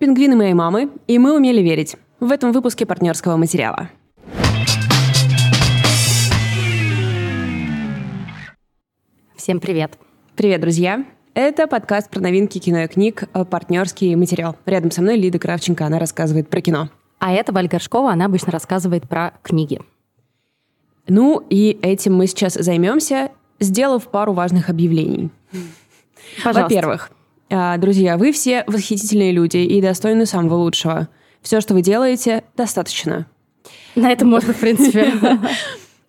«Пингвины моей мамы» и «Мы умели верить» в этом выпуске партнерского материала. Всем привет. Привет, друзья. Это подкаст про новинки кино и книг «Партнерский материал». Рядом со мной Лида Кравченко, она рассказывает про кино. А это Валь Горшкова, она обычно рассказывает про книги. Ну и этим мы сейчас займемся, сделав пару важных объявлений. Пожалуйста. Во-первых, друзья, вы все восхитительные люди и достойны самого лучшего. Все, что вы делаете, достаточно. На этом можно, в принципе.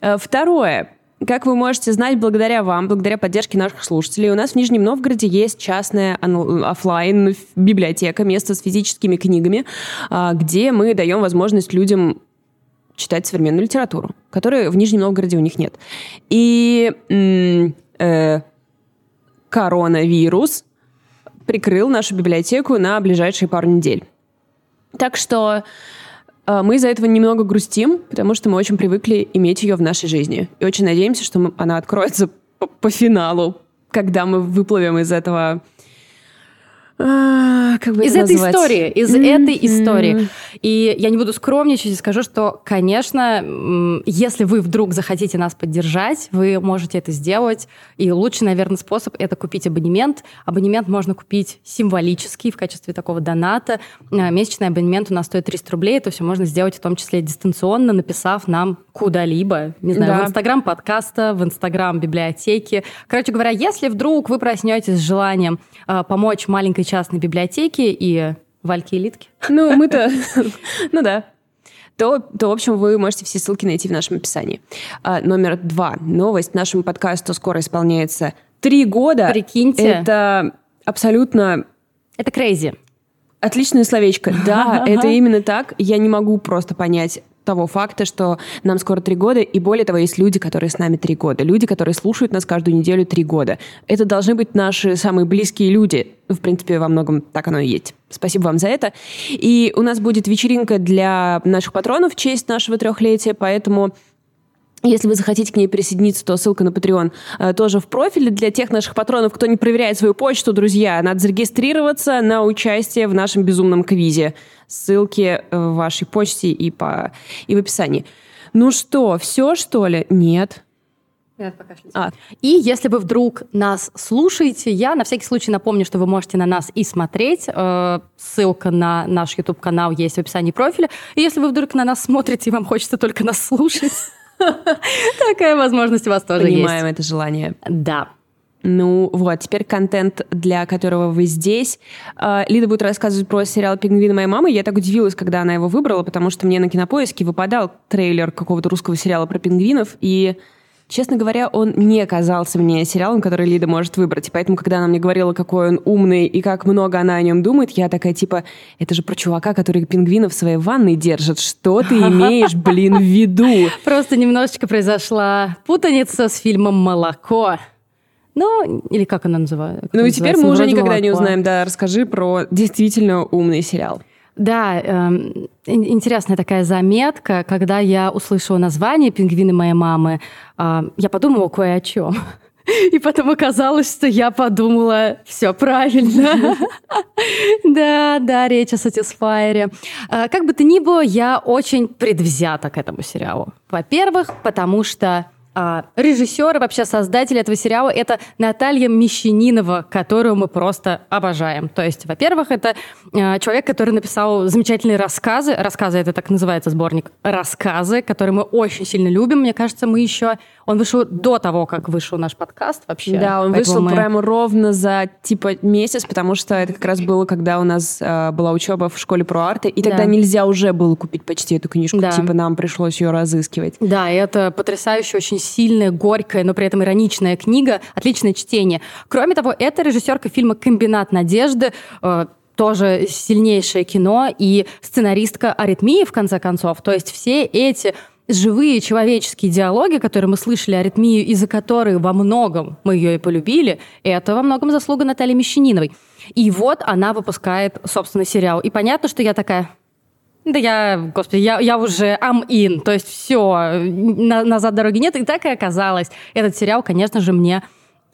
А, Второе. Как вы можете знать, благодаря вам, благодаря поддержке наших слушателей, у нас в Нижнем Новгороде есть частная оффлайн библиотека, место с физическими книгами, а, где мы даем возможность людям читать современную литературу, которой в Нижнем Новгороде у них нет. И э, коронавирус прикрыл нашу библиотеку на ближайшие пару недель. Так что э, мы из-за этого немного грустим, потому что мы очень привыкли иметь ее в нашей жизни. И очень надеемся, что она откроется по, по финалу, когда мы выплывем из этого... а, как бы Из это этой назвать? истории, из Мгм. этой истории. И я не буду скромничать и скажу, что, конечно, если вы вдруг захотите нас поддержать, вы можете это сделать. И лучший, наверное, способ — это купить абонемент. Абонемент можно купить символический в качестве такого доната. А, Месячный абонемент у нас стоит 300 рублей. Это все можно сделать в том числе дистанционно, написав нам куда-либо. Не знаю, Да. в Инстаграм подкаста, в Инстаграм библиотеки. Короче говоря, если вдруг вы проснетесь с желанием а, помочь маленькой частной библиотеке и Вальке и Литке, Ну, мы-то... Ну да. То, то, в общем, вы можете все ссылки найти в нашем описании. А, номер два. Новость. Нашему подкасту скоро исполняется три года. Прикиньте. Это абсолютно это крейзи. отличное словечко. Да, это именно так. Я не могу просто понять того факта, что нам скоро три года, и более того, есть люди, которые с нами три года, люди, которые слушают нас каждую неделю три года. Это должны быть наши самые близкие люди. В принципе, во многом так оно и есть. Спасибо вам за это. И у нас будет вечеринка для наших патронов в честь нашего трехлетия, поэтому если вы захотите к ней присоединиться, то ссылка на Patreon э, тоже в профиле. Для тех наших патронов, кто не проверяет свою почту, друзья, надо зарегистрироваться на участие в нашем безумном квизе. Ссылки э, в вашей почте и, по, и в описании. Ну что, все что ли? Нет. А. И если вы вдруг нас слушаете, я на всякий случай напомню, что вы можете на нас и смотреть. Э, Ссылка на наш YouTube-канал есть в описании профиля. И если вы вдруг на нас смотрите, и вам хочется только нас слушать, такая возможность у вас тоже Понимаем есть. это желание. Да. Ну вот, теперь контент, для которого вы здесь. А, Лида будет рассказывать про сериал «Пингвины моей мамы». Я так удивилась, когда она его выбрала, потому что мне на кинопоиске выпадал трейлер какого-то русского сериала про пингвинов, и Честно говоря, он не казался мне сериалом, который Лида может выбрать. И поэтому, когда она мне говорила, какой он умный и как много она о нем думает, я такая, типа, это же про чувака, который пингвинов в своей ванной держит. Что ты имеешь, блин, в виду? Просто немножечко произошла путаница с фильмом «Молоко». Ну, или как она называется? Ну и теперь мы уже никогда не узнаем. Да, расскажи про действительно умный сериал. Да, ин- интересная такая заметка. Когда я услышала название «Пингвины моей мамы», а, я подумала кое о чем. И потом оказалось, что я подумала, все правильно. Да, да, речь о Satisfyer. А, Как бы то ни было, я очень предвзята к этому сериалу. Во-первых, потому что а, режиссер вообще создатель этого сериала это Наталья Мещанинова, которую мы просто обожаем. То есть, во-первых, это а, человек, который написал замечательные рассказы. Рассказы это так называется сборник. Рассказы, которые мы очень сильно любим. Мне кажется, мы еще... Он вышел до того, как вышел наш подкаст вообще. Да, он Поэтому вышел мы- прямо ровно за типа месяц, потому что это как раз было, когда у нас э, была учеба в школе про арты, и тогда Да. нельзя уже было купить почти эту книжку, Да. типа нам пришлось ее разыскивать. Да, и это потрясающая, очень сильная, горькая, но при этом ироничная книга, отличное чтение. Кроме того, это режиссерка фильма «Комбинат надежды», э, тоже сильнейшее кино, и сценаристка «Аритмии», в конце концов. То есть все эти живые человеческие диалоги, которые мы слышали аритмию, и за которые во многом мы ее и полюбили, это во многом заслуга Натальи Мещаниновой. И вот она выпускает собственный сериал. И понятно, что я такая, да я, господи, я, я уже am in, то есть все, назад дороги нет. И так и оказалось. Этот сериал, конечно же, мне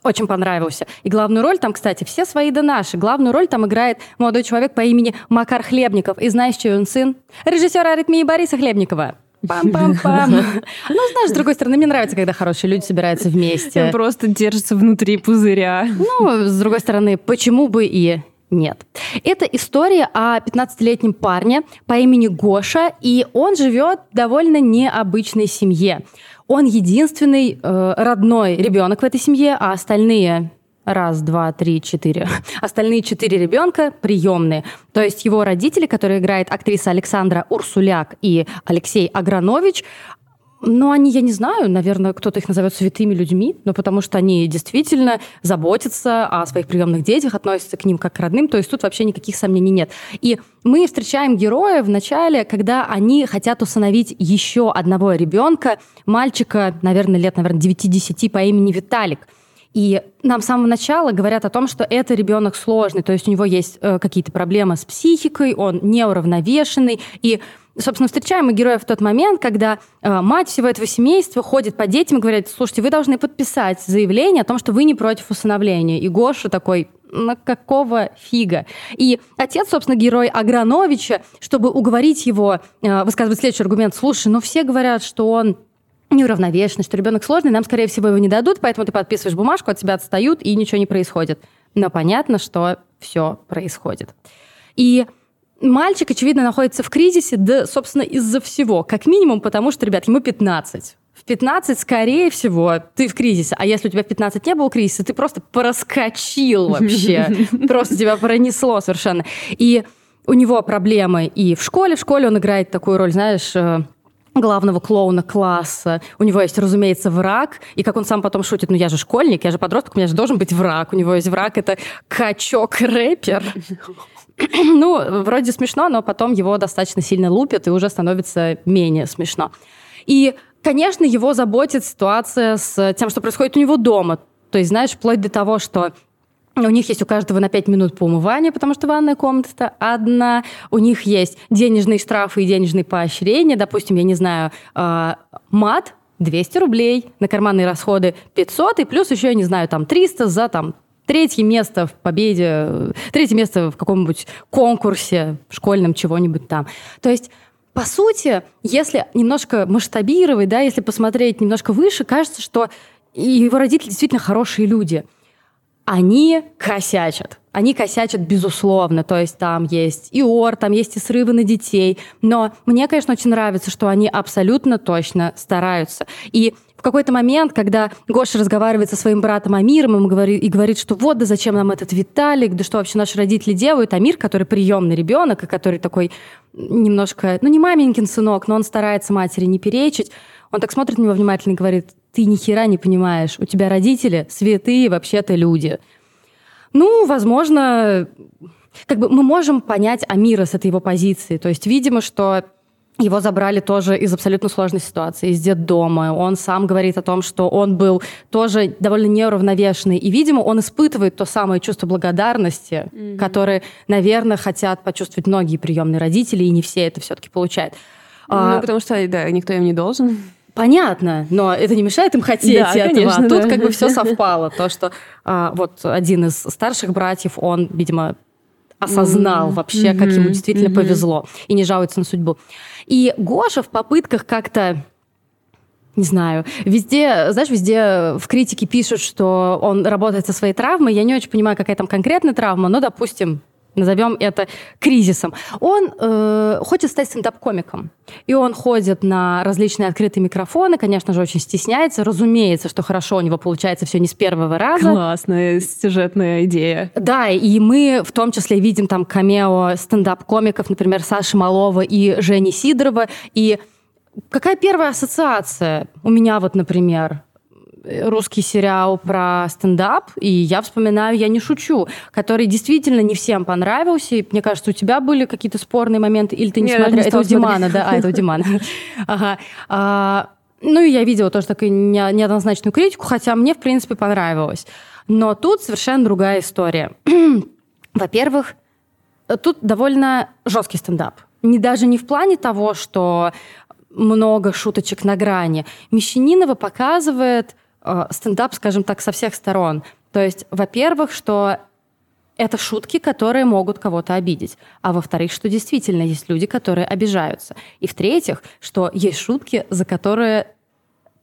очень понравился. И главную роль там, кстати, все свои да наши. Главную роль там играет молодой человек по имени Макар Хлебников. И знаешь, чей он сын? Режиссера аритмии Бориса Хлебникова. Пам-пам-пам. Ну, знаешь, с другой стороны, мне нравится, когда хорошие люди собираются вместе. Просто держится внутри пузыря. Ну, с другой стороны, почему бы и нет. Это история о 15-летнем парне по имени Гоша, и он живет в довольно необычной семье. Он единственный э, родной ребенок в этой семье, а остальные раз, два, три, четыре. Остальные четыре ребенка приемные. То есть его родители, которые играет актриса Александра Урсуляк и Алексей Агранович, ну, они, я не знаю, наверное, кто-то их назовет святыми людьми, но потому что они действительно заботятся о своих приемных детях, относятся к ним как к родным, то есть тут вообще никаких сомнений нет. И мы встречаем героя в начале, когда они хотят усыновить еще одного ребенка, мальчика, наверное, лет, наверное, 9-10 по имени Виталик. И нам с самого начала говорят о том, что это ребенок сложный, то есть у него есть э, какие-то проблемы с психикой, он неуравновешенный, и собственно, встречаем мы героя в тот момент, когда э, мать всего этого семейства ходит по детям и говорит, слушайте, вы должны подписать заявление о том, что вы не против усыновления. И Гоша такой, на какого фига? И отец, собственно, герой Аграновича, чтобы уговорить его, э, высказывать следующий аргумент, слушай, ну все говорят, что он неуравновешенный, что ребенок сложный, нам, скорее всего, его не дадут, поэтому ты подписываешь бумажку, от тебя отстают, и ничего не происходит. Но понятно, что все происходит. И Мальчик, очевидно, находится в кризисе, да, собственно, из-за всего. Как минимум, потому что, ребят, ему 15. В 15, скорее всего, ты в кризисе. А если у тебя в 15 не было кризиса, ты просто проскочил вообще. Просто тебя пронесло совершенно. И у него проблемы и в школе. В школе он играет такую роль, знаешь, э, главного клоуна класса. У него есть, разумеется, враг. И как он сам потом шутит, ну я же школьник, я же подросток, у меня же должен быть враг. У него есть враг, это качок-рэпер. ну, вроде смешно, но потом его достаточно сильно лупят, и уже становится менее смешно. И, конечно, его заботит ситуация с тем, что происходит у него дома. То есть, знаешь, вплоть до того, что у них есть у каждого на 5 минут по умыванию, потому что ванная комната одна. У них есть денежные штрафы и денежные поощрения. Допустим, я не знаю, э, мат 200 рублей, на карманные расходы 500, и плюс еще, я не знаю, там 300 за там третье место в победе, третье место в каком-нибудь конкурсе школьном чего-нибудь там. То есть по сути, если немножко масштабировать, да, если посмотреть немножко выше, кажется, что его родители действительно хорошие люди. Они косячат. Они косячат, безусловно. То есть там есть и ор, там есть и срывы на детей. Но мне, конечно, очень нравится, что они абсолютно точно стараются. И в какой-то момент, когда Гоша разговаривает со своим братом Амиром и говорит, и говорит, что вот, да зачем нам этот Виталик, да что вообще наши родители делают, Амир, который приемный ребенок, и который такой немножко, ну не маменькин сынок, но он старается матери не перечить, он так смотрит на него внимательно и говорит, ты ни хера не понимаешь, у тебя родители святые вообще-то люди. Ну, возможно, как бы мы можем понять Амира с этой его позиции. То есть, видимо, что его забрали тоже из абсолютно сложной ситуации, из детдома. Он сам говорит о том, что он был тоже довольно неуравновешенный. И, видимо, он испытывает то самое чувство благодарности, mm-hmm. которое, наверное, хотят почувствовать многие приемные родители, и не все это все-таки получают. Ну, а, потому что, да, никто им не должен. Понятно, но это не мешает им хотеть да, этого. Конечно, а тут да. как бы все совпало. То, что а, вот один из старших братьев, он, видимо, осознал mm-hmm. вообще, как ему действительно mm-hmm. повезло, и не жалуется на судьбу. И Гоша в попытках как-то не знаю, везде, знаешь, везде в критике пишут, что он работает со своей травмой. Я не очень понимаю, какая там конкретная травма, но, допустим, назовем это кризисом. Он э, хочет стать стендап-комиком. И он ходит на различные открытые микрофоны, конечно же, очень стесняется. Разумеется, что хорошо у него получается все не с первого раза. Классная сюжетная идея. Да, и мы в том числе видим там камео стендап-комиков, например, Саши Малова и Жени Сидорова. И какая первая ассоциация у меня вот, например? Русский сериал про стендап, и я вспоминаю «Я не шучу», который действительно не всем понравился. И, мне кажется, у тебя были какие-то спорные моменты, или ты не? Не это у Димана, да? А, это у Димана. Ага. А, ну, и я видела тоже такую неоднозначную критику, хотя мне, в принципе, понравилось. Но тут совершенно другая история. Во-первых, тут довольно жесткий стендап. Не даже не в плане того, что много шуточек на грани. Мещанинова показывает стендап, скажем так, со всех сторон. То есть, во-первых, что это шутки, которые могут кого-то обидеть. А во-вторых, что действительно есть люди, которые обижаются. И в-третьих, что есть шутки, за которые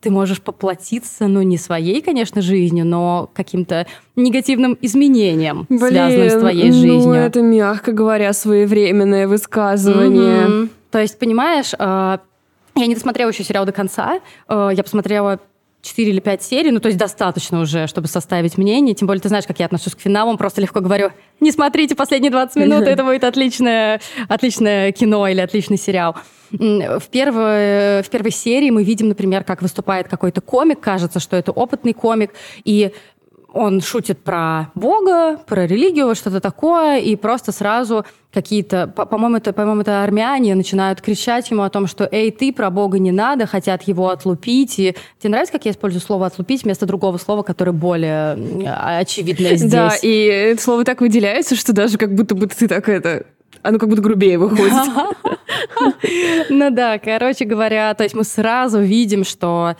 ты можешь поплатиться, ну, не своей, конечно, жизнью, но каким-то негативным изменением, Блин, связанным с твоей ну, жизнью. Ну, это, мягко говоря, своевременное высказывание. Mm-hmm. То есть, понимаешь, э, я не досмотрела еще сериал до конца. Э, я посмотрела 4 или 5 серий, ну, то есть достаточно уже, чтобы составить мнение. Тем более, ты знаешь, как я отношусь к финалам, просто легко говорю, не смотрите последние 20 минут, это будет отличное, отличное кино или отличный сериал. В первой, в первой серии мы видим, например, как выступает какой-то комик, кажется, что это опытный комик, и он шутит про Бога, про религию, что-то такое, и просто сразу какие-то, по-моему, это, по-моему, это армяне начинают кричать ему о том, что «Эй, ты, про Бога не надо», хотят его отлупить. И тебе нравится, как я использую слово «отлупить» вместо другого слова, которое более очевидное здесь? Да, и это слово так выделяется, что даже как будто бы ты так это оно как будто грубее выходит. Ну да, короче говоря, то есть мы сразу видим, что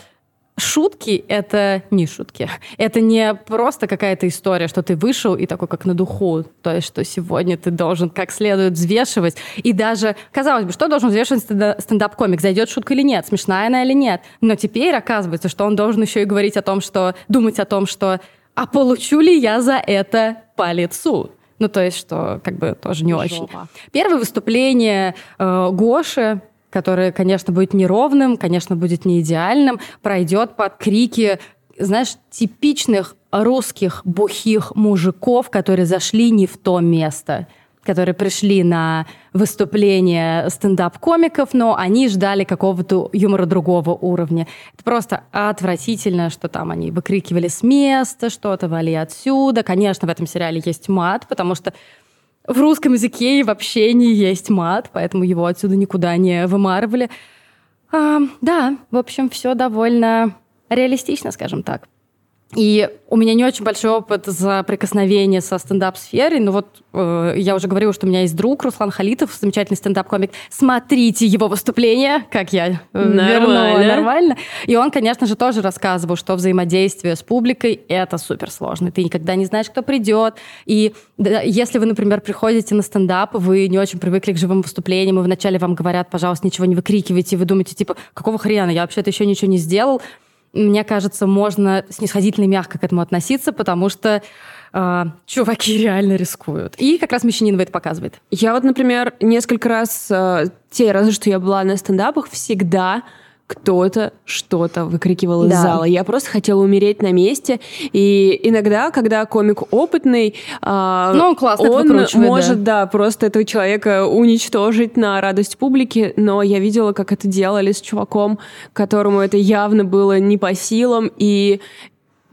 Шутки — это не шутки. Это не просто какая-то история, что ты вышел и такой, как на духу. То есть, что сегодня ты должен как следует взвешивать. И даже, казалось бы, что должен взвешивать стендап-комик? Зайдет шутка или нет? Смешная она или нет? Но теперь оказывается, что он должен еще и говорить о том, что... Думать о том, что «А получу ли я за это по лицу?» Ну, то есть, что как бы тоже не Жопа. очень. Первое выступление э, Гоши которое, конечно, будет неровным, конечно, будет не идеальным, пройдет под крики, знаешь, типичных русских бухих мужиков, которые зашли не в то место которые пришли на выступление стендап-комиков, но они ждали какого-то юмора другого уровня. Это просто отвратительно, что там они выкрикивали с места что-то, вали отсюда. Конечно, в этом сериале есть мат, потому что в русском языке и в общении есть мат, поэтому его отсюда никуда не вымарывали. А, да, в общем, все довольно реалистично, скажем так. И у меня не очень большой опыт за прикосновение со стендап-сферой, но вот э, я уже говорила, что у меня есть друг Руслан Халитов, замечательный стендап-комик. Смотрите его выступление, как я э, нормально. вернула нормально. И он, конечно же, тоже рассказывал, что взаимодействие с публикой — это супер сложно. Ты никогда не знаешь, кто придет. И да, если вы, например, приходите на стендап, вы не очень привыкли к живым выступлениям, и вначале вам говорят, пожалуйста, ничего не выкрикивайте, и вы думаете, типа, какого хрена, я вообще-то еще ничего не сделал, мне кажется, можно снисходительно и мягко к этому относиться, потому что э, чуваки реально рискуют. И как раз Мещанинова это показывает. Я вот, например, несколько раз, э, те разы, что я была на стендапах, всегда кто-то что-то выкрикивал из да. зала. Я просто хотела умереть на месте. И иногда, когда комик опытный, э, ну, он, классно он может, да. да, просто этого человека уничтожить на радость публики. Но я видела, как это делали с чуваком, которому это явно было не по силам. И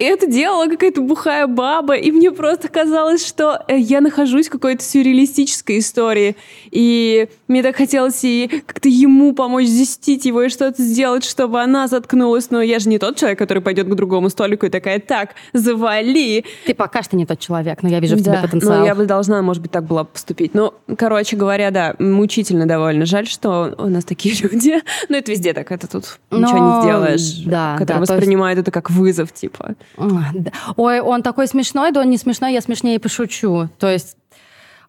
это делала какая-то бухая баба, и мне просто казалось, что э, я нахожусь в какой-то сюрреалистической истории, и мне так хотелось и как-то ему помочь застить его и что-то сделать, чтобы она заткнулась, но я же не тот человек, который пойдет к другому столику и такая, так, завали. Ты пока что не тот человек, но я вижу в да, тебе потенциал. Ну, я бы должна, может быть, так была поступить. Ну, короче говоря, да, мучительно довольно. Жаль, что у нас такие люди. Но это везде так, это тут но... ничего не сделаешь. Да, которые да, воспринимают есть... это как вызов, типа. Ой, он такой смешной, да он не смешной, я смешнее пошучу. То есть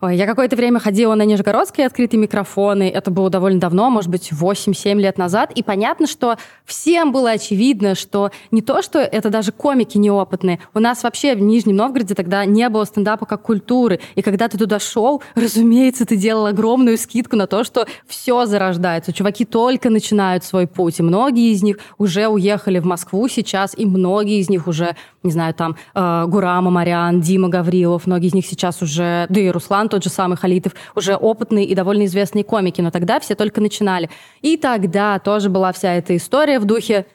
Ой, я какое-то время ходила на Нижегородские открытые микрофоны. Это было довольно давно, может быть, 8-7 лет назад. И понятно, что всем было очевидно, что не то, что это даже комики неопытные. У нас вообще в Нижнем Новгороде тогда не было стендапа как культуры. И когда ты туда шел, разумеется, ты делал огромную скидку на то, что все зарождается. Чуваки только начинают свой путь. И многие из них уже уехали в Москву сейчас, и многие из них уже, не знаю, там, э, Гурама Марян, Дима Гаврилов, многие из них сейчас уже, да и Руслан тот же самый Халитов, уже опытные и довольно известные комики, но тогда все только начинали. И тогда тоже была вся эта история в духе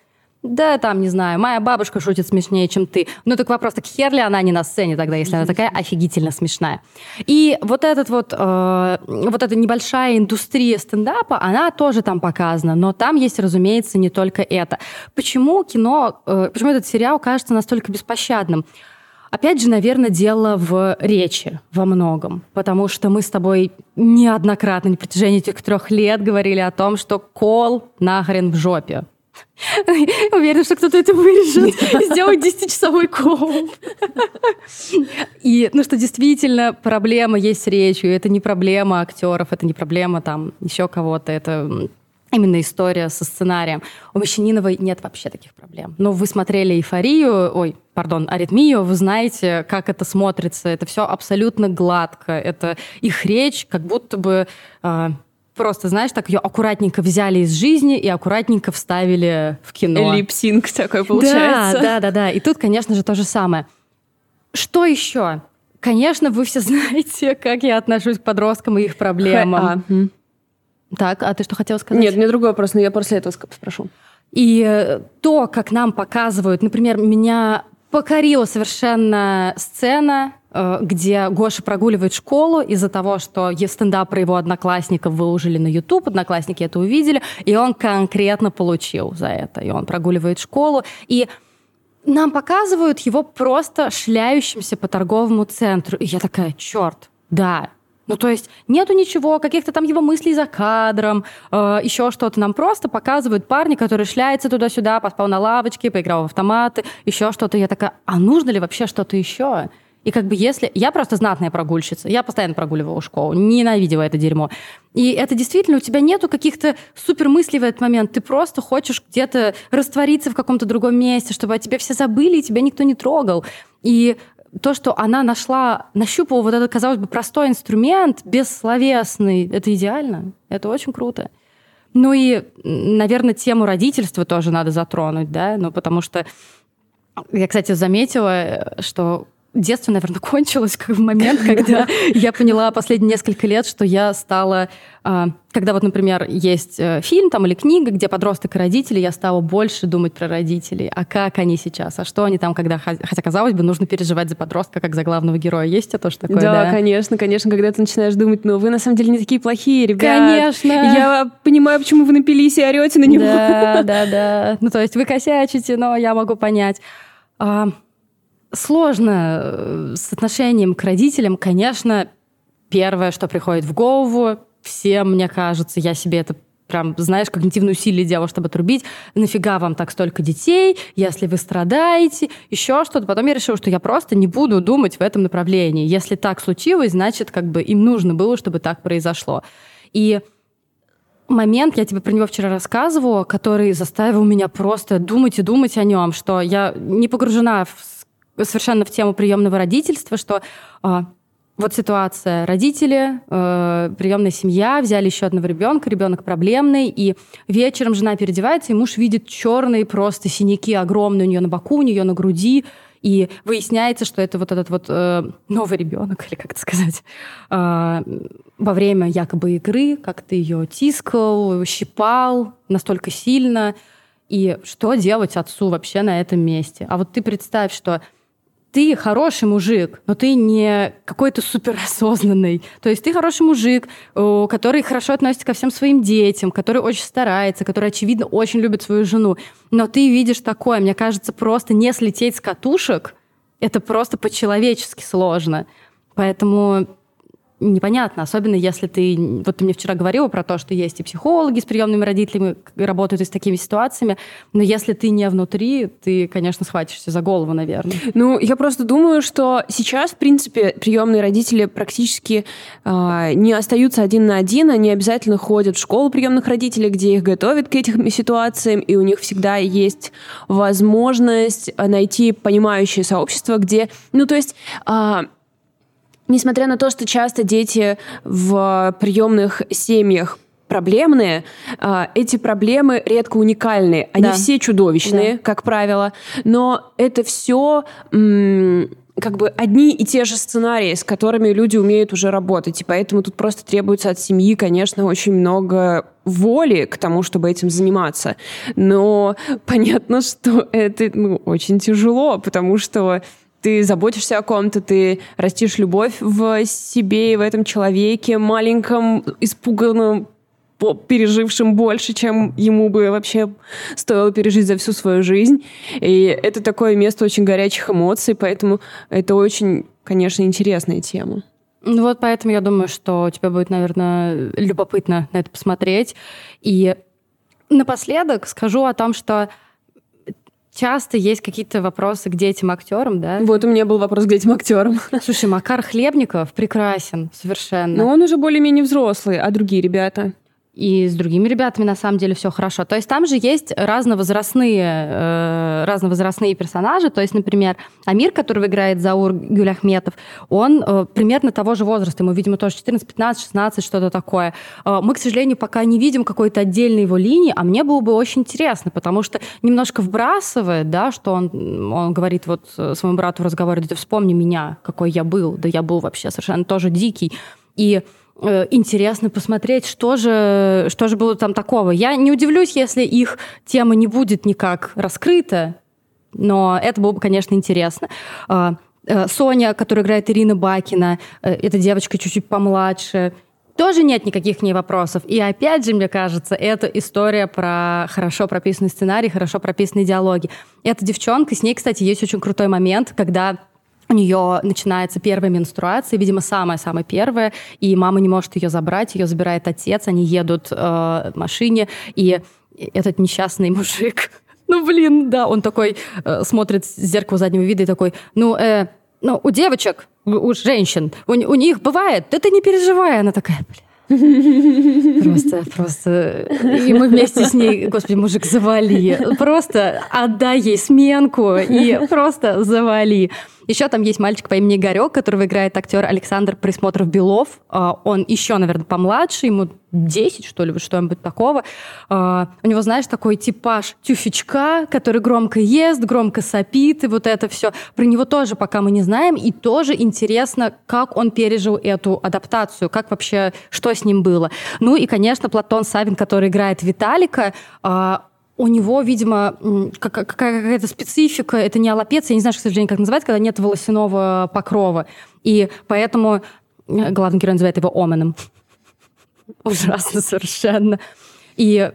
да, там, не знаю, моя бабушка шутит смешнее, чем ты. Ну, так вопрос, так хер ли она не на сцене тогда, если она такая офигительно смешная? И вот этот вот, э, вот эта небольшая индустрия стендапа, она тоже там показана, но там есть, разумеется, не только это. Почему кино, э, почему этот сериал кажется настолько беспощадным? Опять же, наверное, дело в речи во многом, потому что мы с тобой неоднократно на протяжении этих трех лет говорили о том, что кол нахрен в жопе. Уверена, что кто-то это вырежет. Сделать 10-часовой комп. И, ну что, действительно, проблема есть с речью. Это не проблема актеров, это не проблема там еще кого-то. Это именно история со сценарием. У Мещаниновой нет вообще таких проблем. Но вы смотрели «Эйфорию», ой, пардон, «Аритмию», вы знаете, как это смотрится. Это все абсолютно гладко. Это их речь как будто бы... Э, просто, знаешь, так ее аккуратненько взяли из жизни и аккуратненько вставили в кино. Lip sync такой получается. Да, да, да, да. И тут, конечно же, то же самое. Что еще? Конечно, вы все знаете, как я отношусь к подросткам и их проблемам. Так, а ты что хотела сказать? Нет, мне другой вопрос, но я после этого спрошу. И э, то, как нам показывают, например, меня покорила совершенно сцена Э, где Гоша прогуливает школу из-за того, что стендап про его одноклассников выложили на YouTube, одноклассники это увидели, и он конкретно получил за это. И он прогуливает школу. И нам показывают его просто шляющимся по торговому центру. И я такая, черт, да, ну, то есть нету ничего, каких-то там его мыслей за кадром, э, еще что-то. Нам просто показывают парня, который шляется туда-сюда, поспал на лавочке, поиграл в автоматы, еще что-то. Я такая, а нужно ли вообще что-то еще? И как бы если... Я просто знатная прогульщица. Я постоянно прогуливала школу, ненавидела это дерьмо. И это действительно, у тебя нету каких-то супер мыслей в этот момент. Ты просто хочешь где-то раствориться в каком-то другом месте, чтобы о тебе все забыли, и тебя никто не трогал. И то, что она нашла, нащупала вот этот, казалось бы, простой инструмент, бессловесный, это идеально. Это очень круто. Ну и, наверное, тему родительства тоже надо затронуть, да, ну потому что я, кстати, заметила, что детство, наверное, кончилось как в момент, когда я поняла последние несколько лет, что я стала... А, когда вот, например, есть э, фильм там или книга, где подросток и родители, я стала больше думать про родителей. А как они сейчас? А что они там, когда... Хотя, казалось бы, нужно переживать за подростка, как за главного героя. Есть это тоже такое, да? Да, конечно, конечно. Когда ты начинаешь думать, ну, вы на самом деле не такие плохие, ребят. Конечно. Я понимаю, почему вы напились и орете на него. Да, да, да. Ну, то есть вы косячите, но я могу понять. Сложно э, с отношением к родителям, конечно, первое, что приходит в голову, всем, мне кажется, я себе это прям, знаешь, когнитивные усилия делала, чтобы отрубить. Нафига вам так столько детей, если вы страдаете, еще что-то. Потом я решила, что я просто не буду думать в этом направлении. Если так случилось, значит, как бы им нужно было, чтобы так произошло. И момент, я тебе про него вчера рассказывала, который заставил меня просто думать и думать о нем, что я не погружена в совершенно в тему приемного родительства, что а, вот ситуация. Родители, э, приемная семья, взяли еще одного ребенка, ребенок проблемный, и вечером жена переодевается, и муж видит черные просто синяки огромные у нее на боку, у нее на груди, и выясняется, что это вот этот вот э, новый ребенок, или как это сказать, э, во время якобы игры как-то ее тискал, щипал настолько сильно. И что делать отцу вообще на этом месте? А вот ты представь, что ты хороший мужик, но ты не какой-то суперосознанный. То есть ты хороший мужик, который хорошо относится ко всем своим детям, который очень старается, который, очевидно, очень любит свою жену. Но ты видишь такое, мне кажется, просто не слететь с катушек, это просто по-человечески сложно. Поэтому непонятно, особенно если ты... Вот ты мне вчера говорила про то, что есть и психологи с приемными родителями, работают и с такими ситуациями, но если ты не внутри, ты, конечно, схватишься за голову, наверное. Ну, я просто думаю, что сейчас, в принципе, приемные родители практически э, не остаются один на один, они обязательно ходят в школу приемных родителей, где их готовят к этим ситуациям, и у них всегда есть возможность найти понимающее сообщество, где... Ну, то есть... Э, Несмотря на то, что часто дети в приемных семьях проблемные, а, эти проблемы редко уникальные. Они да. все чудовищные, да. как правило, но это все как бы одни и те же сценарии, с которыми люди умеют уже работать. И поэтому тут просто требуется от семьи, конечно, очень много воли к тому, чтобы этим заниматься. Но понятно, что это ну, очень тяжело, потому что ты заботишься о ком-то, ты растишь любовь в себе и в этом человеке, маленьком, испуганном, пережившим больше, чем ему бы вообще стоило пережить за всю свою жизнь. И это такое место очень горячих эмоций, поэтому это очень, конечно, интересная тема. Ну вот поэтому я думаю, что тебе будет, наверное, любопытно на это посмотреть. И напоследок скажу о том, что часто есть какие-то вопросы к детям актерам, да? Вот у меня был вопрос к детям актерам. Слушай, Макар Хлебников прекрасен совершенно. Но он уже более-менее взрослый, а другие ребята? И с другими ребятами на самом деле все хорошо. То есть там же есть разновозрастные, э, разновозрастные персонажи. То есть, например, Амир, которого играет Заур Гюляхметов, он э, примерно того же возраста. Ему, видимо, тоже 14, 15, 16, что-то такое. Э, мы, к сожалению, пока не видим какой-то отдельной его линии, а мне было бы очень интересно, потому что немножко вбрасывает, да, что он, он говорит вот своему брату в разговоре, да ты вспомни меня, какой я был. Да я был вообще совершенно тоже дикий. И интересно посмотреть, что же, что же было там такого. Я не удивлюсь, если их тема не будет никак раскрыта, но это было бы, конечно, интересно. А, э, Соня, которая играет Ирина Бакина, э, эта девочка чуть-чуть помладше, тоже нет никаких к ней вопросов. И опять же, мне кажется, это история про хорошо прописанный сценарий, хорошо прописанные диалоги. Эта девчонка, с ней, кстати, есть очень крутой момент, когда у нее начинается первая менструация, видимо, самая-самая первая, и мама не может ее забрать, ее забирает отец, они едут э, в машине, и этот несчастный мужик, ну, блин, да, он такой э, смотрит в зеркало заднего вида и такой, ну, э, ну, у девочек, у, у женщин, у, у них бывает, да ты не переживай, она такая, блин, Просто, просто... И мы вместе с ней, господи, мужик, завали. Просто отдай ей сменку и просто завали. Еще там есть мальчик по имени Игорек, которого играет актер Александр Присмотров-Белов. А, он еще, наверное, помладше, ему 10, что ли, что-нибудь такого. А, у него, знаешь, такой типаж тюфячка, который громко ест, громко сопит, и вот это все. Про него тоже пока мы не знаем, и тоже интересно, как он пережил эту адаптацию, как вообще, что с ним было. Ну и, конечно, Платон Савин, который играет Виталика, а, у него, видимо, какая-то специфика, это не аллопеция, я не знаю, к сожалению, как называть, когда нет волосяного покрова. И поэтому э, главный герой называет его Оменом. Ужасно совершенно. И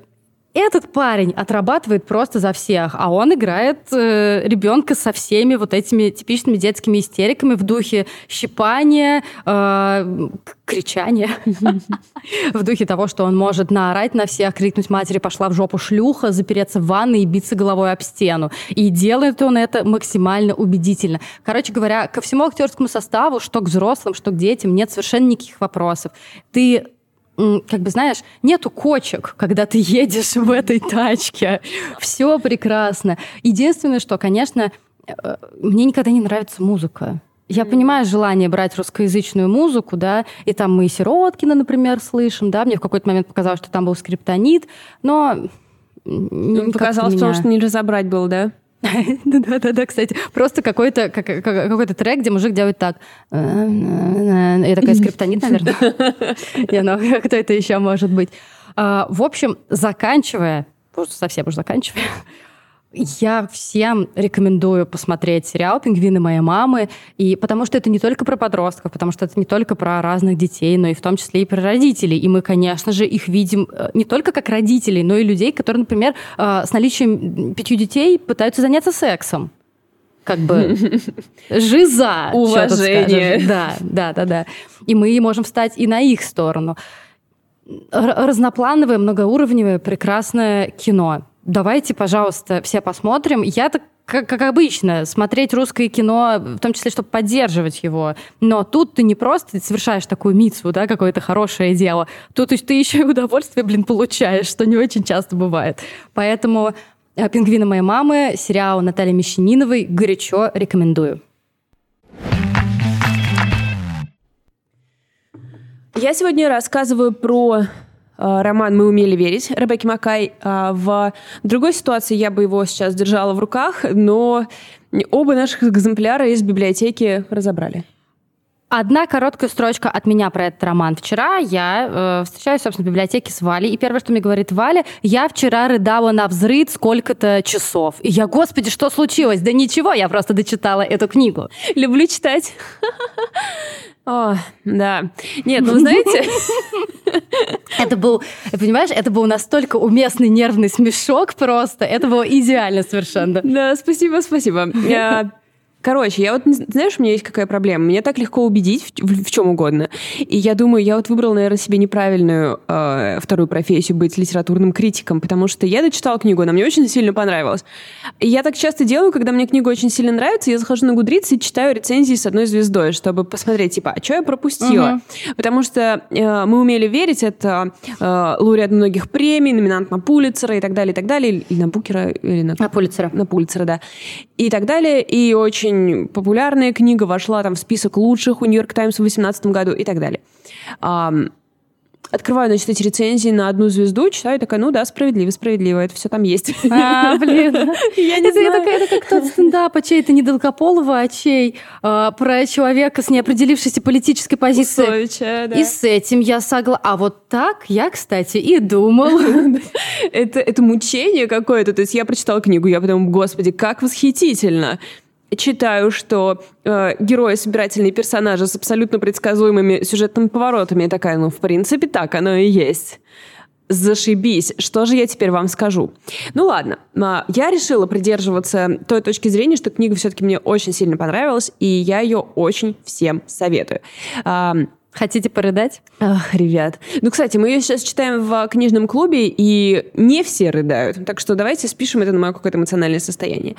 этот парень отрабатывает просто за всех, а он играет э, ребенка со всеми вот этими типичными детскими истериками в духе щипания, э, кричания, в духе того, что он может наорать на всех, крикнуть матери «пошла в жопу шлюха», запереться в ванной и биться головой об стену. И делает он это максимально убедительно. Короче говоря, ко всему актерскому составу, что к взрослым, что к детям, нет совершенно никаких вопросов. Ты как бы, знаешь, нету кочек, когда ты едешь в этой тачке. Все прекрасно. Единственное, что, конечно, э, мне никогда не нравится музыка. Я понимаю желание брать русскоязычную музыку, да, и там мы и Сироткина, например, слышим, да, мне в какой-то момент показалось, что там был скриптонит, но... Показалось, потому что не разобрать был, да? Да-да-да, кстати. Просто какой-то какой то трек, где мужик делает так. Я такая скриптонит, наверное. Я, ну, кто это еще может быть? А, в общем, заканчивая, просто совсем уж заканчивая, я всем рекомендую посмотреть сериал «Пингвины моей мамы», и потому что это не только про подростков, потому что это не только про разных детей, но и в том числе и про родителей. И мы, конечно же, их видим э, не только как родителей, но и людей, которые, например, э, с наличием пятью детей пытаются заняться сексом как бы жиза. Уважение. Да, да, да, да. И мы можем встать и на их сторону. Разноплановое, многоуровневое, прекрасное кино давайте, пожалуйста, все посмотрим. Я так как, как обычно, смотреть русское кино, в том числе, чтобы поддерживать его. Но тут ты не просто совершаешь такую мицу, да, какое-то хорошее дело. Тут ты еще и удовольствие, блин, получаешь, что не очень часто бывает. Поэтому э, «Пингвины моей мамы», сериал Натальи Мещаниновой горячо рекомендую. Я сегодня рассказываю про роман «Мы умели верить» Ребекки Макай. А в другой ситуации я бы его сейчас держала в руках, но оба наших экземпляра из библиотеки разобрали. Одна короткая строчка от меня про этот роман. Вчера я э, встречаюсь, собственно, в библиотеке с Валей, и первое, что мне говорит Валя, я вчера рыдала на взрыв сколько-то часов. И я, господи, что случилось? Да ничего, я просто дочитала эту книгу. Люблю читать. О, да. Нет, ну знаете... Это был, понимаешь, это был настолько уместный нервный смешок просто. Это было идеально совершенно. Да, спасибо, спасибо. Короче, я вот, знаешь, у меня есть какая проблема. Меня так легко убедить в, в, в чем угодно. И я думаю, я вот выбрала, наверное, себе неправильную э, вторую профессию быть литературным критиком, потому что я дочитала книгу, она мне очень сильно понравилась. И я так часто делаю, когда мне книга очень сильно нравится, я захожу на Гудриц и читаю рецензии с одной звездой, чтобы посмотреть, типа, а что я пропустила? Угу. Потому что э, мы умели верить, это э, лауреат многих премий, номинант на Пулицера и так далее, и так далее, или на Букера, или на... На Пулицера. На Пулицера, да. И так далее, и очень очень популярная книга, вошла там в список лучших у Нью-Йорк Таймс в 2018 году и так далее. Открываю, значит, эти рецензии на одну звезду, читаю, такая, ну да, справедливо, справедливо, это все там есть. А, блин. Я не это, знаю. Это, это как тот стендап, а чей это не Долгополова, а чей а, про человека с неопределившейся политической позицией. Усовича, да. И с этим я согласна. А вот так я, кстати, и думал. это, это мучение какое-то. То есть я прочитала книгу, я подумала, господи, как восхитительно читаю, что э, герои собирательные персонажи с абсолютно предсказуемыми сюжетными поворотами. И такая, ну, в принципе, так оно и есть. Зашибись. Что же я теперь вам скажу? Ну ладно, а, я решила придерживаться той точки зрения, что книга все-таки мне очень сильно понравилась, и я ее очень всем советую. Хотите порыдать? Ах, ребят. Ну, кстати, мы ее сейчас читаем в книжном клубе, и не все рыдают. Так что давайте спишем это на мое какое-то эмоциональное состояние.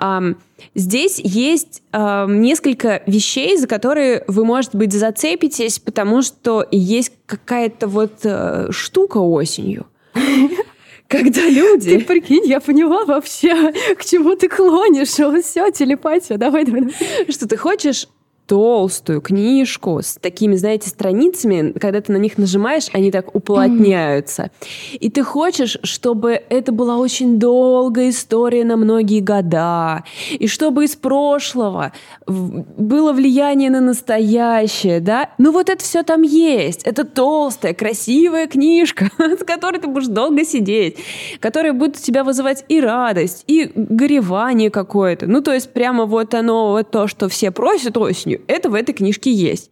Um, здесь есть uh, несколько вещей, за которые вы, может быть, зацепитесь, потому что есть какая-то вот uh, штука осенью. Когда люди... Ты прикинь, я поняла вообще, к чему ты клонишь. Все, телепатия, давай, давай. Что ты хочешь толстую книжку с такими, знаете, страницами, когда ты на них нажимаешь, они так уплотняются. Mm. И ты хочешь, чтобы это была очень долгая история на многие года, и чтобы из прошлого было влияние на настоящее, да? Ну вот это все там есть. Это толстая, красивая книжка, с которой ты будешь долго сидеть, которая будет у тебя вызывать и радость, и горевание какое-то. Ну то есть прямо вот оно, вот то, что все просят осенью, Это в этой книжке есть.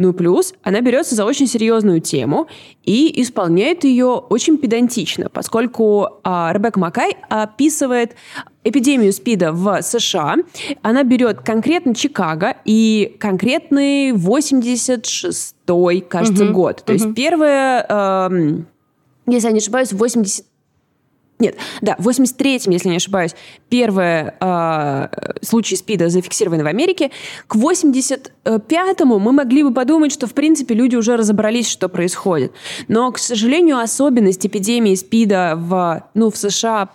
Ну, плюс она берется за очень серьезную тему и исполняет ее очень педантично, поскольку а, Ребекка Макай описывает эпидемию СПИДа в США. Она берет конкретно Чикаго и конкретный 86-й, кажется, угу, год. То угу. есть первое, э, если я не ошибаюсь, 80 нет, да, в 83-м, если не ошибаюсь, первый э, случай СПИДа зафиксирован в Америке. К 85-му мы могли бы подумать, что, в принципе, люди уже разобрались, что происходит. Но, к сожалению, особенность эпидемии СПИДа в, ну, в США,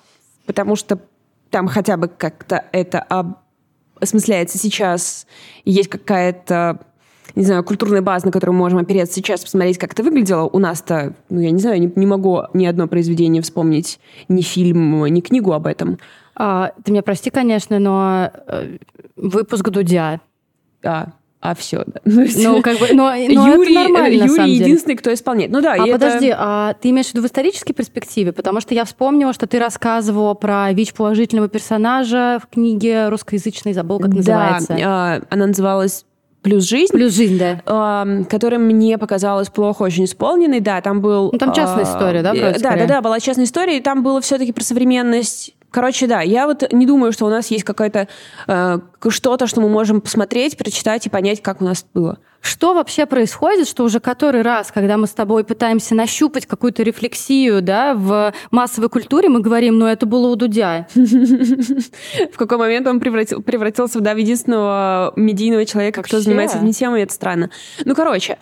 потому что там хотя бы как-то это осмысляется сейчас, есть какая-то не знаю, культурная база, на которую мы можем опереться сейчас, посмотреть, как это выглядело. У нас-то, ну, я не знаю, не, не могу ни одно произведение вспомнить, ни фильм, ни книгу об этом. А, ты меня прости, конечно, но э, выпуск Дудя. А, а все, да. Ну, как бы, но, но Юрий, это нормально, Юрий на самом деле. единственный, кто исполняет. Ну да, а подожди, это... а ты имеешь в виду в исторической перспективе? Потому что я вспомнила, что ты рассказывала про ВИЧ положительного персонажа в книге русскоязычной, забыл, как называется. Да, она называлась плюс жизнь. Плюс жизнь, да. Э, которая мне показалась плохо очень исполненной. Да, там был... Ну, там частная э, история, да, вроде Да, да, да, была частная история, и там было все-таки про современность. Короче, да, я вот не думаю, что у нас есть какое-то э, что-то, что мы можем посмотреть, прочитать и понять, как у нас было. Что вообще происходит, что уже который раз, когда мы с тобой пытаемся нащупать какую-то рефлексию да, в массовой культуре, мы говорим, ну это было у Дудя. В какой момент он превратился в единственного медийного человека, кто занимается этими темами, это странно. Ну, короче,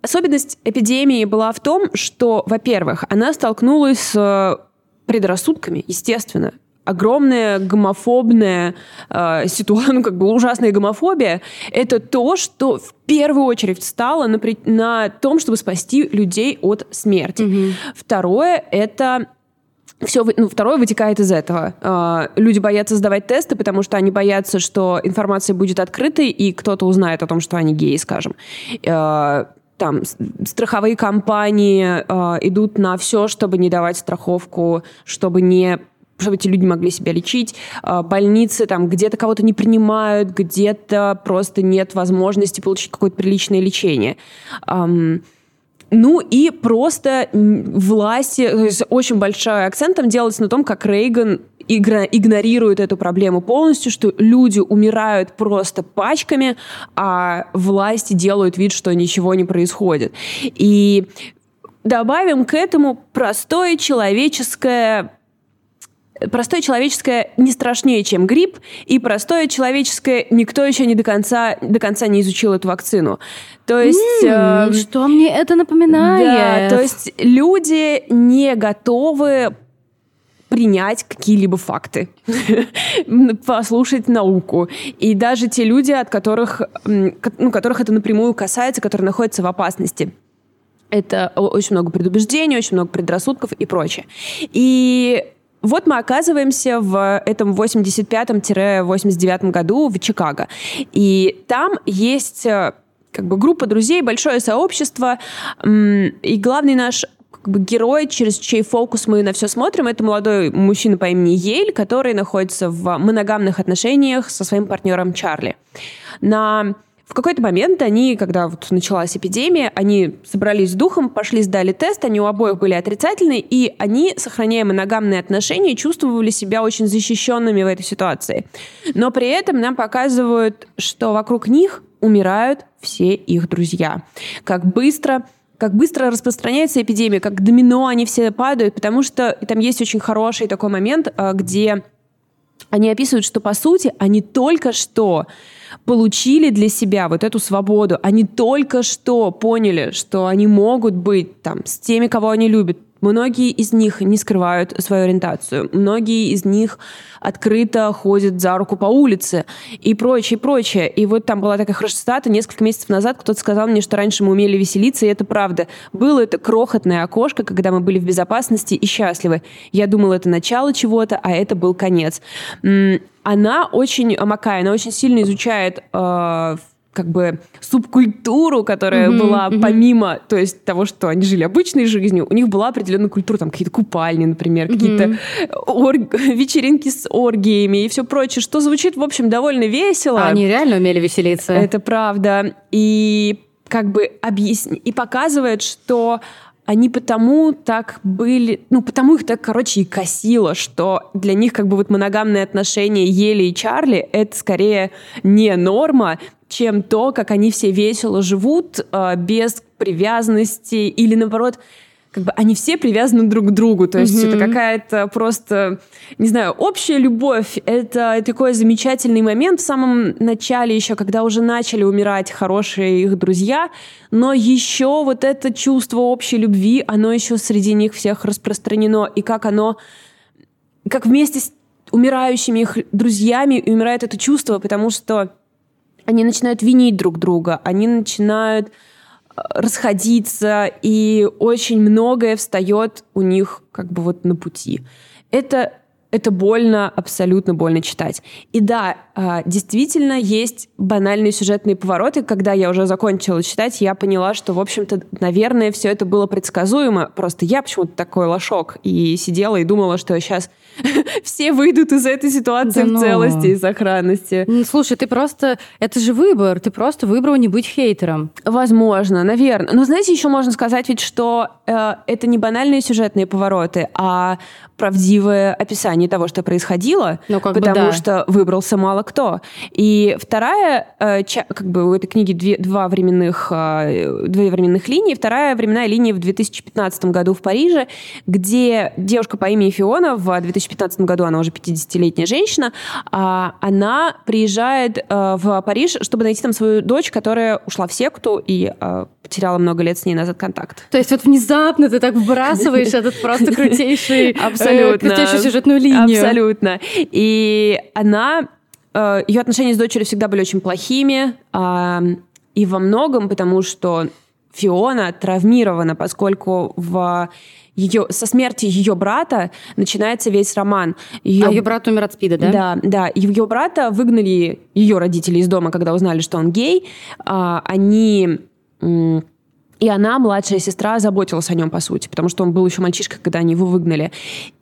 Особенность эпидемии была в том, что, во-первых, она столкнулась с предрассудками, естественно огромная гомофобная э, ситуация, ну, как бы ужасная гомофобия, это то, что в первую очередь встало на, на том, чтобы спасти людей от смерти. Mm-hmm. Второе — это все, ну, второе вытекает из этого. Э, люди боятся сдавать тесты, потому что они боятся, что информация будет открытой, и кто-то узнает о том, что они геи, скажем. Э, там страховые компании э, идут на все, чтобы не давать страховку, чтобы не чтобы эти люди могли себя лечить. А, больницы там где-то кого-то не принимают, где-то просто нет возможности получить какое-то приличное лечение. Ну и просто власти, очень большой акцент там делается на том, как Рейган игнорирует эту проблему полностью, что люди умирают просто пачками, а власти делают вид, что ничего не происходит. И добавим к этому простое человеческое простое человеческое не страшнее, чем грипп, и простое человеческое никто еще не до конца, до конца не изучил эту вакцину. То есть... Mm, э, что мне это напоминает? Да, то есть люди не готовы принять какие-либо факты, послушать науку. И даже те люди, от которых, ну, которых это напрямую касается, которые находятся в опасности. Это очень много предубеждений, очень много предрассудков и прочее. И вот мы оказываемся в этом 85-89 году в Чикаго. И там есть э, как бы группа друзей, большое сообщество. И главный наш как бы герой, через чей фокус мы на все смотрим, это молодой мужчина по имени Ель, который находится в моногамных отношениях со своим партнером Чарли. На в какой-то момент они, когда вот началась эпидемия, они собрались с духом, пошли, сдали тест, они у обоих были отрицательные, и они, сохраняя моногамные отношения, чувствовали себя очень защищенными в этой ситуации. Но при этом нам показывают, что вокруг них умирают все их друзья. Как быстро как быстро распространяется эпидемия, как домино они все падают, потому что там есть очень хороший такой момент, а, где они описывают, что по сути они только что получили для себя вот эту свободу. Они только что поняли, что они могут быть там с теми, кого они любят, Многие из них не скрывают свою ориентацию. Многие из них открыто ходят за руку по улице и прочее, прочее. И вот там была такая хорошая цитата. Несколько месяцев назад кто-то сказал мне, что раньше мы умели веселиться, и это правда. Было это крохотное окошко, когда мы были в безопасности и счастливы. Я думала, это начало чего-то, а это был конец. Она очень, Амакай, она очень сильно изучает э, как бы субкультуру, которая mm-hmm, была mm-hmm. помимо, то есть того, что они жили обычной жизнью, у них была определенная культура, там какие-то купальни, например, mm-hmm. какие-то орг... вечеринки с оргиями и все прочее, что звучит, в общем, довольно весело. А они реально умели веселиться. Это правда. И как бы объясни... и показывает, что они потому так были, ну, потому их так, короче, и косило, что для них как бы вот моногамные отношения Ели и Чарли — это скорее не норма, чем то, как они все весело живут, э, без привязанности или, наоборот, как бы они все привязаны друг к другу. То есть mm-hmm. это какая-то просто, не знаю, общая любовь. Это такой замечательный момент в самом начале еще, когда уже начали умирать хорошие их друзья, но еще вот это чувство общей любви, оно еще среди них всех распространено. И как оно, как вместе с умирающими их друзьями умирает это чувство, потому что они начинают винить друг друга, они начинают расходиться, и очень многое встает у них как бы вот на пути. Это это больно, абсолютно больно читать. И да, а, действительно есть банальные сюжетные повороты. Когда я уже закончила читать, я поняла, что, в общем-то, наверное, все это было предсказуемо. Просто я почему-то такой лошок и сидела и думала, что сейчас все выйдут из этой ситуации да в ну. целости и сохранности. Слушай, ты просто... Это же выбор. Ты просто выбрал не быть хейтером. Возможно, наверное. Но знаете, еще можно сказать ведь, что э, это не банальные сюжетные повороты, а правдивое описание того, что происходило, ну, как потому бы да. что выбрался мало кто. И вторая, э, ча, как бы у этой книги две, два временных, э, две временных линии. Вторая временная линия в 2015 году в Париже, где девушка по имени Фиона, в 2015 году она уже 50-летняя женщина, э, она приезжает э, в Париж, чтобы найти там свою дочь, которая ушла в секту и э, потеряла много лет с ней назад контакт. То есть вот внезапно ты так вбрасываешь этот просто крутейший Абсолютно. крутейшую сюжетную линию. Абсолютно. И она... Э, Ее отношения с дочерью всегда были очень плохими. И во многом потому, что Фиона травмирована, поскольку в ее, со смерти ее брата начинается весь роман. Ее, а ее брат умер от спида, да? Да, да. Ее брата выгнали ее родители из дома, когда узнали, что он гей. А, они и она, младшая сестра, заботилась о нем, по сути, потому что он был еще мальчишкой, когда они его выгнали.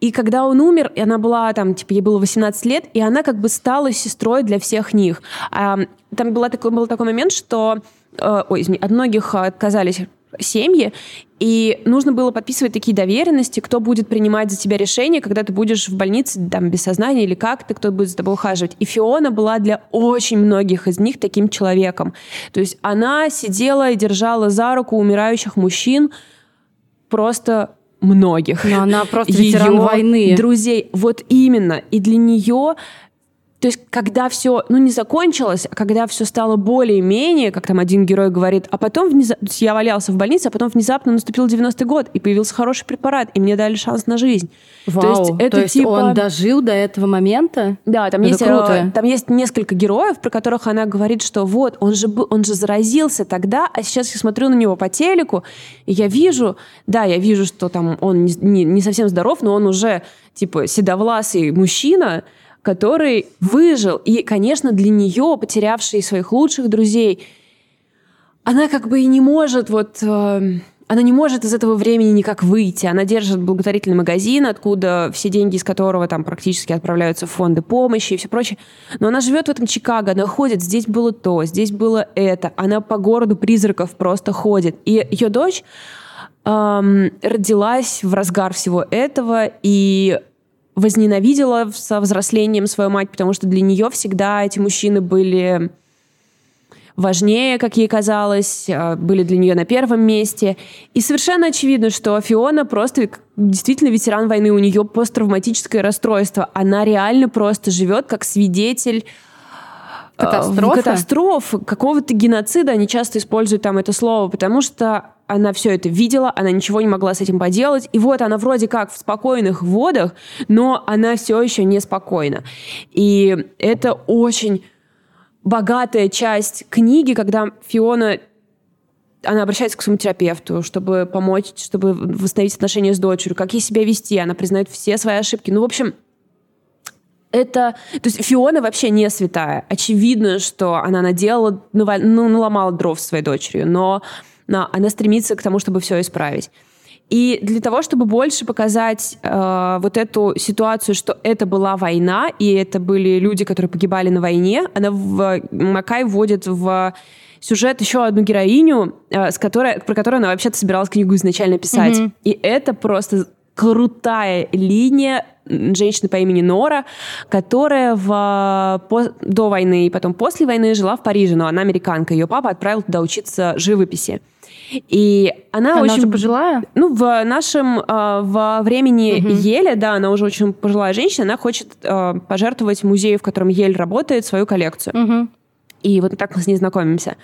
И когда он умер, и она была там, типа, ей было 18 лет, и она как бы стала сестрой для всех них. А, там была такой, был такой момент, что э, ой, извини, от многих отказались семьи, и нужно было подписывать такие доверенности, кто будет принимать за тебя решение, когда ты будешь в больнице там, без сознания или как-то, кто будет за тобой ухаживать. И Фиона была для очень многих из них таким человеком. То есть она сидела и держала за руку умирающих мужчин просто многих. Но она просто ветеран войны. Друзей. Вот именно. И для нее то есть, когда все, ну, не закончилось, а когда все стало более-менее, как там один герой говорит, а потом внезапно, я валялся в больнице, а потом внезапно наступил 90-й год, и появился хороший препарат, и мне дали шанс на жизнь. Вау, то есть, это то есть типа... он дожил до этого момента? Да, там есть, круто. Э, там есть несколько героев, про которых она говорит, что вот, он же, был, он же заразился тогда, а сейчас я смотрю на него по телеку, и я вижу, да, я вижу, что там он не, не, не совсем здоров, но он уже, типа, седовласый мужчина, который выжил. И, конечно, для нее, потерявшей своих лучших друзей, она как бы и не может вот... Э, она не может из этого времени никак выйти. Она держит благотворительный магазин, откуда все деньги из которого там практически отправляются в фонды помощи и все прочее. Но она живет в этом Чикаго, она ходит, здесь было то, здесь было это. Она по городу призраков просто ходит. И ее дочь эм, родилась в разгар всего этого, и возненавидела со взрослением свою мать, потому что для нее всегда эти мужчины были важнее, как ей казалось, а, были для нее на первом месте. И совершенно очевидно, что Фиона просто действительно ветеран войны, у нее посттравматическое расстройство. Она реально просто живет как свидетель Катастрофы? Катастроф, какого-то геноцида, они часто используют там это слово, потому что она все это видела, она ничего не могла с этим поделать, и вот она вроде как в спокойных водах, но она все еще неспокойна. И это очень богатая часть книги, когда Фиона она обращается к своему терапевту, чтобы помочь, чтобы восстановить отношения с дочерью, как ей себя вести, она признает все свои ошибки. Ну, в общем, это... То есть Фиона вообще не святая. Очевидно, что она наделала, ну, наломала дров своей дочерью, но, но она стремится к тому, чтобы все исправить. И для того, чтобы больше показать э, вот эту ситуацию, что это была война, и это были люди, которые погибали на войне, она в Макай вводит в сюжет еще одну героиню, э, с которой, про которую она вообще-то собиралась книгу изначально писать. Mm-hmm. И это просто крутая линия женщины по имени Нора, которая в, по, до войны и потом после войны жила в Париже, но она американка. Ее папа отправил туда учиться живописи. И она, она очень... уже пожилая? Ну, в нашем, э, во времени угу. Еле, да, она уже очень пожилая женщина, она хочет э, пожертвовать музею, в котором Ель работает, свою коллекцию. Угу. И вот так мы с ней знакомимся.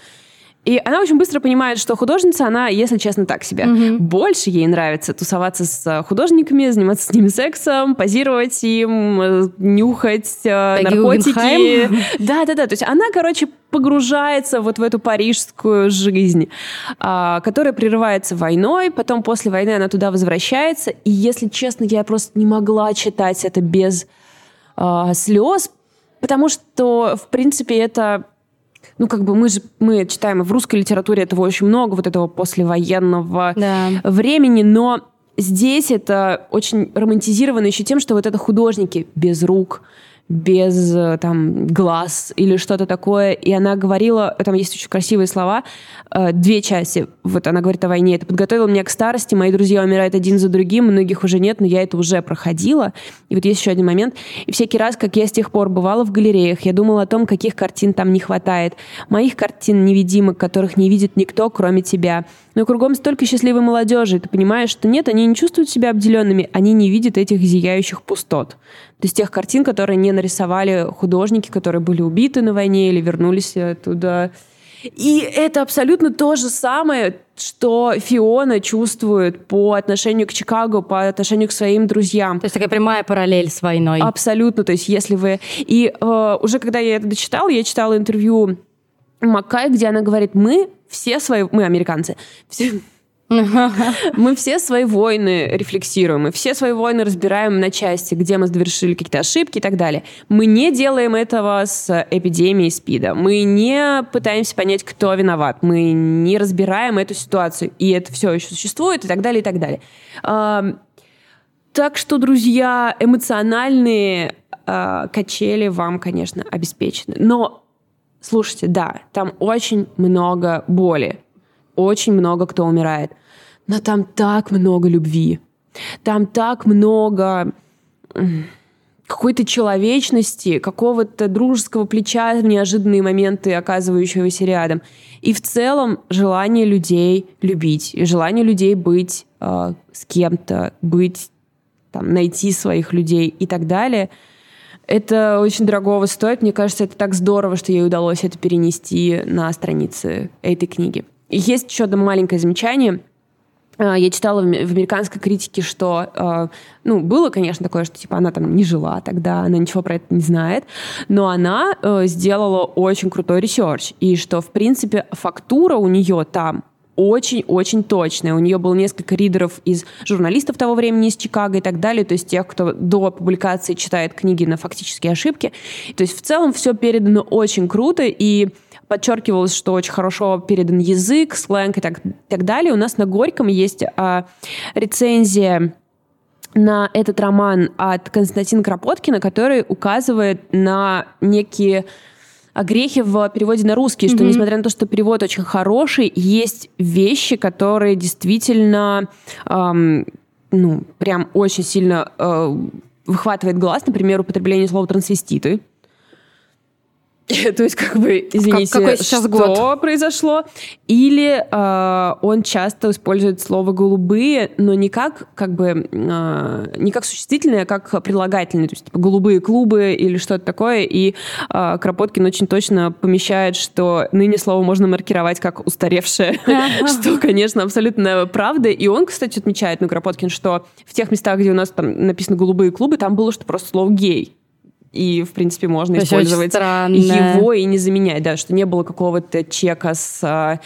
И она очень быстро понимает, что художница, она, если честно, так себе. Угу. Больше ей нравится тусоваться с художниками, заниматься с ними сексом, позировать им, э, нюхать э, Пегги наркотики. Да-да-да. То есть она, короче, погружается вот в эту парижскую жизнь, а, которая прерывается войной, потом после войны она туда возвращается. И, если честно, я просто не могла читать это без а, слез, потому что, в принципе, это ну, как бы мы же мы читаем в русской литературе этого очень много, вот этого послевоенного да. времени, но здесь это очень романтизировано еще тем, что вот это художники без рук, без э, там глаз или что-то такое. И она говорила, там есть очень красивые слова, э, две части. Вот она говорит о войне. Это подготовило меня к старости, мои друзья умирают один за другим, многих уже нет, но я это уже проходила. И вот есть еще один момент. И всякий раз, как я с тех пор бывала в галереях, я думала о том, каких картин там не хватает. Моих картин невидимых, которых не видит никто, кроме тебя. Но кругом столько счастливой молодежи, ты понимаешь, что нет, они не чувствуют себя обделенными, они не видят этих зияющих пустот. То есть тех картин, которые не нарисовали художники, которые были убиты на войне или вернулись оттуда. И это абсолютно то же самое, что Фиона чувствует по отношению к Чикаго, по отношению к своим друзьям. То есть такая прямая параллель с войной. Абсолютно. То есть если вы... И э, уже когда я это дочитала, я читала интервью Маккай, где она говорит, мы все свои, мы американцы, все, мы все свои войны рефлексируем, мы все свои войны разбираем на части, где мы совершили какие-то ошибки и так далее. Мы не делаем этого с эпидемией СПИДа. Мы не пытаемся понять, кто виноват. Мы не разбираем эту ситуацию. И это все еще существует и так далее, и так далее. Так что, друзья, эмоциональные э, качели вам, конечно, обеспечены. Но, слушайте, да, там очень много боли очень много кто умирает. Но там так много любви. Там так много какой-то человечности, какого-то дружеского плеча в неожиданные моменты, оказывающегося рядом. И в целом желание людей любить, желание людей быть э, с кем-то, быть, там, найти своих людей и так далее. Это очень дорогого стоит. Мне кажется, это так здорово, что ей удалось это перенести на страницы этой книги. Есть еще одно маленькое замечание – я читала в американской критике, что, а, ну, было, конечно, такое, что, типа, она там не жила тогда, она ничего про это не знает, но она э, сделала очень крутой research, и что, в принципе, фактура у нее там очень-очень точная. У нее было несколько ридеров из журналистов того времени из Чикаго и так далее, то есть тех, кто до публикации читает книги на фактические ошибки. То есть в целом все передано очень круто, и подчеркивалось, что очень хорошо передан язык, сленг и так, так далее. У нас на Горьком есть а, рецензия на этот роман от Константина Кропоткина, который указывает на некие грехи в переводе на русский, mm-hmm. что несмотря на то, что перевод очень хороший, есть вещи, которые действительно, эм, ну, прям очень сильно э, выхватывает глаз. Например, употребление слова трансвеститы. То есть, как бы, извините, как, какой сейчас что год? произошло? Или э, он часто использует слово «голубые», но не как, как бы, э, не как существительное, а как прилагательное. То есть, типа, голубые клубы или что-то такое. И э, Кропоткин очень точно помещает, что ныне слово можно маркировать как устаревшее, что, конечно, абсолютно правда. И он, кстати, отмечает, ну, Кропоткин, что в тех местах, где у нас там написано «голубые клубы», там было, что просто слово «гей» и, в принципе, можно Это использовать его и не заменять, да, что не было какого-то чека с... А,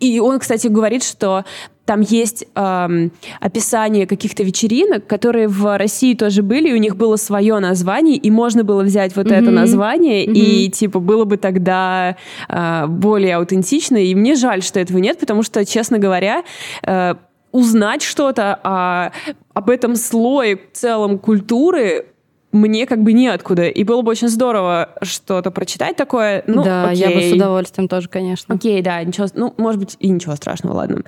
и он, кстати, говорит, что там есть эм, описание каких-то вечеринок, которые в России тоже были, и у них было свое название, и можно было взять вот mm-hmm. это название, mm-hmm. и типа было бы тогда э, более аутентично. И мне жаль, что этого нет, потому что, честно говоря, э, узнать что-то о, об этом слое в целом культуры мне как бы неоткуда. И было бы очень здорово что-то прочитать такое. Ну, да, окей. я бы с удовольствием тоже, конечно. Окей, да, ничего, ну, может быть, и ничего страшного, ладно.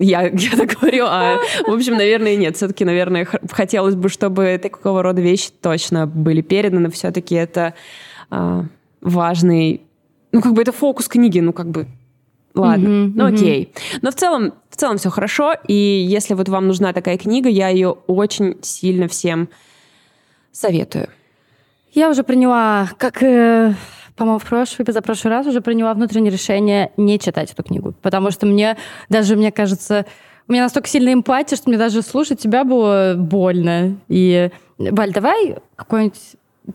Я, я так говорю, а, в общем, наверное, нет. Все-таки, наверное, хотелось бы, чтобы такого рода вещи точно были переданы. Все-таки это а, важный, ну, как бы это фокус книги, ну, как бы Ладно, mm-hmm, ну окей. Mm-hmm. Но в целом, в целом все хорошо. И если вот вам нужна такая книга, я ее очень сильно всем Советую. Я уже приняла, как, э, по-моему, в прошлый, позапрошлый раз уже приняла внутреннее решение не читать эту книгу. Потому что мне даже, мне кажется, у меня настолько сильная эмпатия, что мне даже слушать тебя было больно. И, Валь, давай какой-нибудь...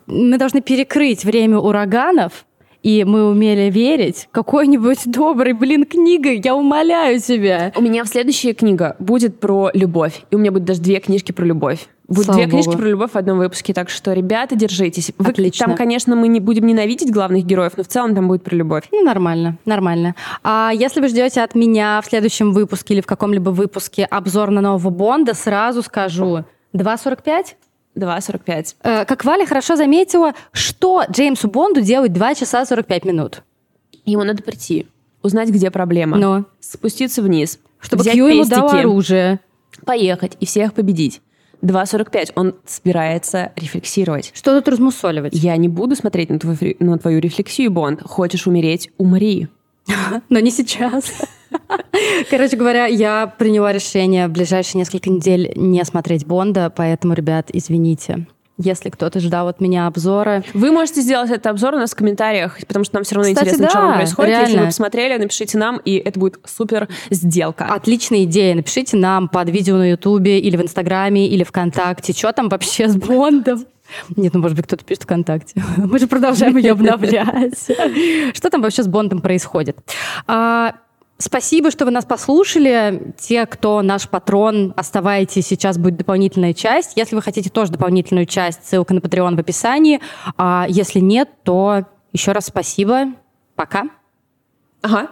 Мы должны перекрыть время ураганов, и мы умели верить, какой-нибудь добрый, блин, книга, я умоляю тебя. У меня в следующая книга будет про любовь. И у меня будет даже две книжки про любовь. Будет Слава две Богу. книжки про любовь в одном выпуске, так что, ребята, держитесь. Вы, Отлично. Там, конечно, мы не будем ненавидеть главных героев, но в целом там будет про любовь. Ну, нормально, нормально. А если вы ждете от меня в следующем выпуске или в каком-либо выпуске обзор на нового Бонда, сразу скажу 2.45? 2.45. Э, как Валя хорошо заметила, что Джеймсу Бонду делать 2 часа 45 минут? Ему надо прийти, узнать, где проблема. Но. Спуститься вниз. Чтобы Кью ему дал оружие. Поехать и всех победить. 2.45. Он собирается рефлексировать. Что тут размусоливать? Я не буду смотреть на твою, на твою рефлексию, Бонд. Хочешь умереть? Умри. Но не сейчас. Короче говоря, я приняла решение в ближайшие несколько недель не смотреть Бонда, поэтому, ребят, извините. Если кто-то ждал от меня обзора. Вы можете сделать этот обзор у нас в комментариях, потому что нам все равно Кстати, интересно, да, что там происходит. Реально. Если вы посмотрели, напишите нам, и это будет супер сделка. Отличная идея. Напишите нам под видео на Ютубе или в Инстаграме или ВКонтакте, что там вообще с Бондом. Нет, ну, может быть, кто-то пишет ВКонтакте. Мы же продолжаем ее обновлять. Что там вообще с Бондом происходит? Спасибо, что вы нас послушали. Те, кто наш патрон, оставайтесь, сейчас будет дополнительная часть. Если вы хотите тоже дополнительную часть, ссылка на Patreon в описании. А если нет, то еще раз спасибо. Пока. Ага.